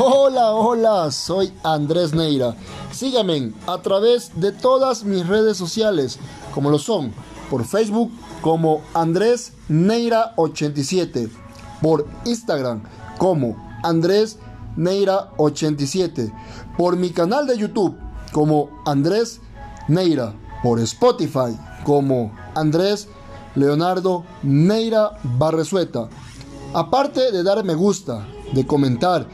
Hola, hola, soy Andrés Neira. Síganme a través de todas mis redes sociales, como lo son por Facebook como Andrés Neira 87, por Instagram como Andrés Neira 87, por mi canal de YouTube como Andrés Neira, por Spotify como Andrés Leonardo Neira Barresueta. Aparte de dar me gusta, de comentar,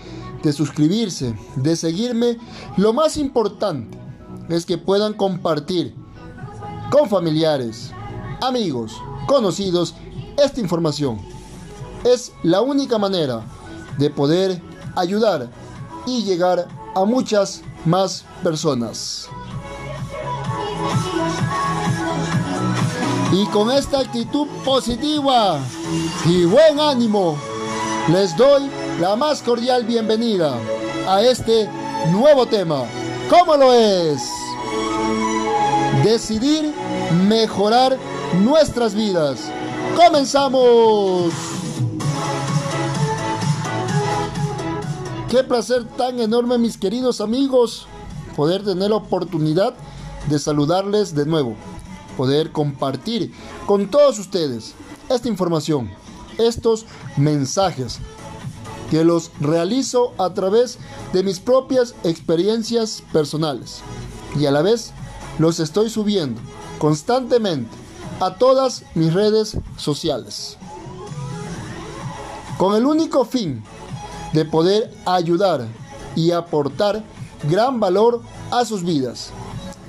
de suscribirse, de seguirme, lo más importante es que puedan compartir con familiares, amigos, conocidos esta información. Es la única manera de poder ayudar y llegar a muchas más personas. Y con esta actitud positiva y buen ánimo, les doy la más cordial bienvenida a este nuevo tema. ¿Cómo lo es? Decidir mejorar nuestras vidas. ¡Comenzamos! Qué placer tan enorme, mis queridos amigos, poder tener la oportunidad de saludarles de nuevo, poder compartir con todos ustedes esta información, estos mensajes que los realizo a través de mis propias experiencias personales y a la vez los estoy subiendo constantemente a todas mis redes sociales con el único fin de poder ayudar y aportar gran valor a sus vidas.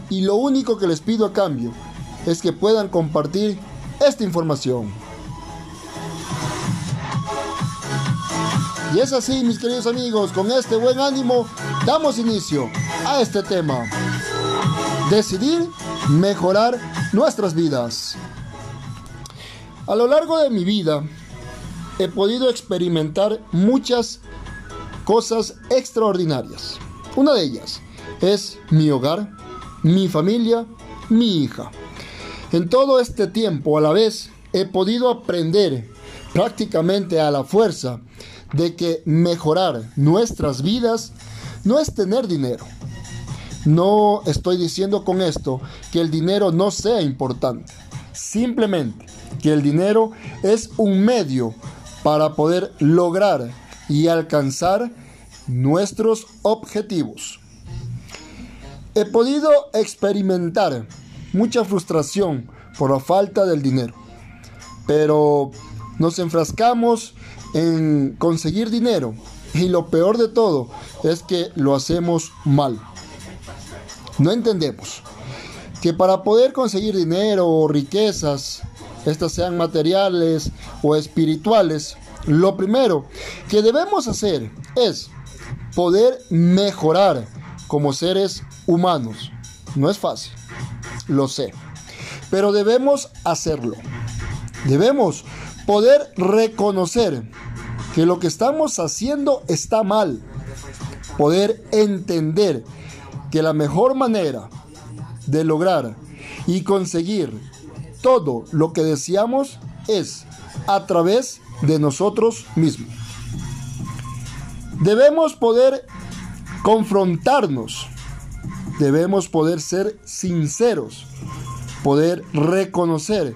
Y lo único que les pido a cambio es que puedan compartir esta información. Y es así, mis queridos amigos, con este buen ánimo damos inicio a este tema. Decidir mejorar nuestras vidas. A lo largo de mi vida he podido experimentar muchas cosas extraordinarias. Una de ellas es mi hogar, mi familia, mi hija. En todo este tiempo a la vez he podido aprender prácticamente a la fuerza de que mejorar nuestras vidas no es tener dinero. No estoy diciendo con esto que el dinero no sea importante. Simplemente que el dinero es un medio para poder lograr y alcanzar nuestros objetivos. He podido experimentar mucha frustración por la falta del dinero, pero nos enfrascamos en conseguir dinero y lo peor de todo es que lo hacemos mal. No entendemos que para poder conseguir dinero o riquezas, estas sean materiales o espirituales, lo primero que debemos hacer es poder mejorar como seres humanos. No es fácil, lo sé, pero debemos hacerlo. Debemos poder reconocer que lo que estamos haciendo está mal. Poder entender que la mejor manera de lograr y conseguir todo lo que deseamos es a través de nosotros mismos. Debemos poder confrontarnos, debemos poder ser sinceros, poder reconocer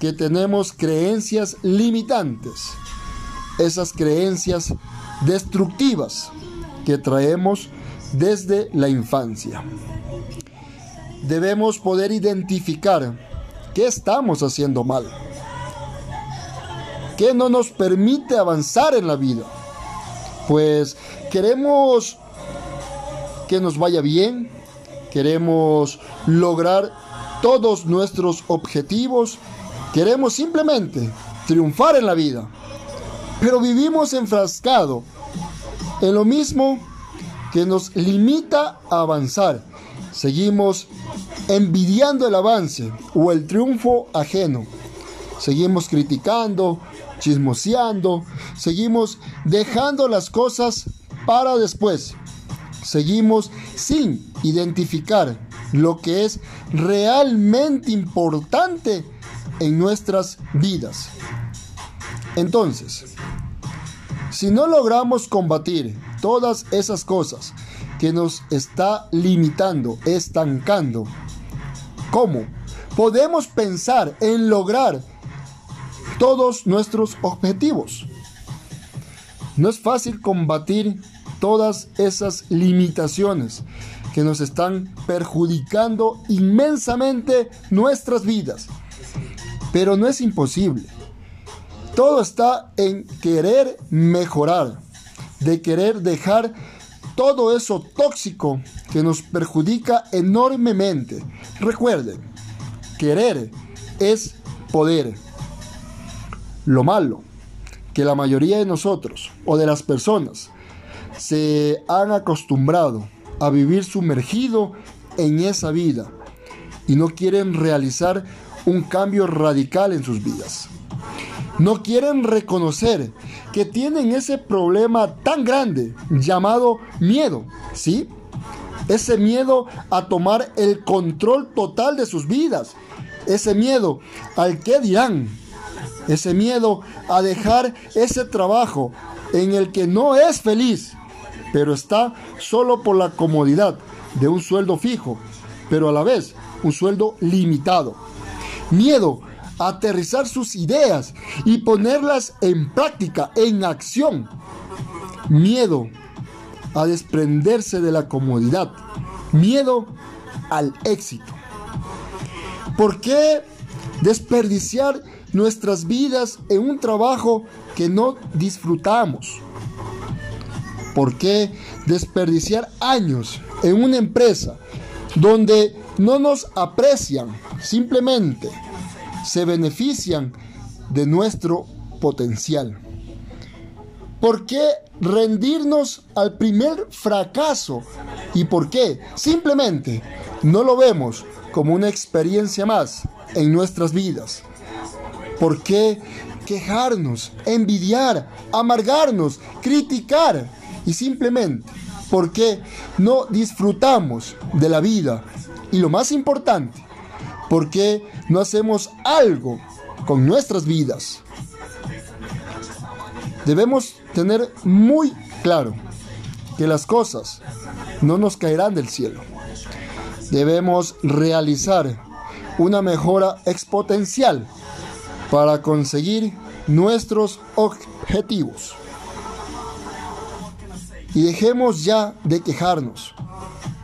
que tenemos creencias limitantes, esas creencias destructivas que traemos desde la infancia. Debemos poder identificar qué estamos haciendo mal que no nos permite avanzar en la vida. Pues queremos que nos vaya bien, queremos lograr todos nuestros objetivos, queremos simplemente triunfar en la vida. Pero vivimos enfrascado en lo mismo que nos limita a avanzar. Seguimos envidiando el avance o el triunfo ajeno. Seguimos criticando, chismoseando, seguimos dejando las cosas para después. Seguimos sin identificar lo que es realmente importante en nuestras vidas. Entonces, Si no logramos combatir todas esas cosas que nos está limitando, estancando, ¿cómo podemos pensar en lograr todos nuestros objetivos? No es fácil combatir todas esas limitaciones que nos están perjudicando inmensamente nuestras vidas. Pero no es imposible. Todo está en querer mejorar, de querer dejar todo eso tóxico que nos perjudica enormemente. Recuerden, querer es poder. Lo malo, que la mayoría de nosotros o de las personas se han acostumbrado a vivir sumergido en esa vida y no quieren realizar un cambio radical en sus vidas. No quieren reconocer que tienen ese problema tan grande llamado miedo, ¿sí? Ese miedo a tomar el control total de sus vidas. Ese miedo al que dirán. Ese miedo a dejar ese trabajo en el que no es feliz, pero está solo por la comodidad de un sueldo fijo, pero a la vez un sueldo limitado. Miedo aterrizar sus ideas y ponerlas en práctica, en acción. Miedo a desprenderse de la comodidad. Miedo al éxito. ¿Por qué desperdiciar nuestras vidas en un trabajo que no disfrutamos? ¿Por qué desperdiciar años en una empresa donde no nos aprecian? Simplemente se benefician de nuestro potencial. ¿Por qué rendirnos al primer fracaso? ¿Y por qué? Simplemente no lo vemos como una experiencia más en nuestras vidas. ¿Por qué quejarnos, envidiar, amargarnos, criticar? Y simplemente, ¿por qué no disfrutamos de la vida? Y lo más importante, ¿Por qué no hacemos algo con nuestras vidas? Debemos tener muy claro que las cosas no nos caerán del cielo. Debemos realizar una mejora exponencial para conseguir nuestros objetivos. Y dejemos ya de quejarnos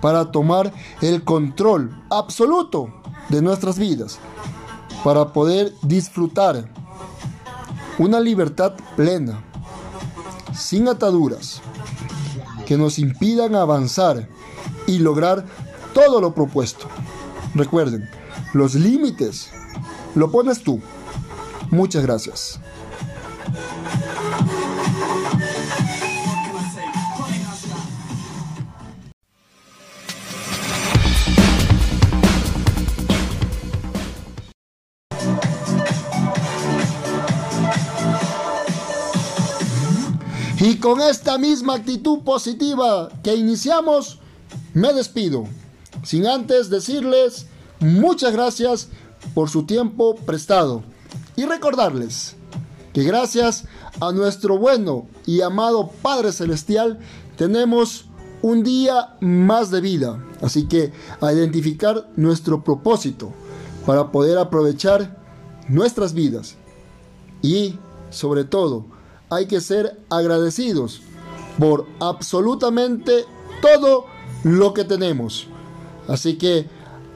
para tomar el control absoluto de nuestras vidas para poder disfrutar una libertad plena, sin ataduras, que nos impidan avanzar y lograr todo lo propuesto. Recuerden, los límites lo pones tú. Muchas gracias. Y con esta misma actitud positiva que iniciamos, me despido. Sin antes decirles muchas gracias por su tiempo prestado. Y recordarles que gracias a nuestro bueno y amado Padre Celestial tenemos un día más de vida. Así que a identificar nuestro propósito para poder aprovechar nuestras vidas. Y sobre todo, hay que ser agradecidos por absolutamente todo lo que tenemos. Así que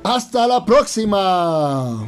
hasta la próxima.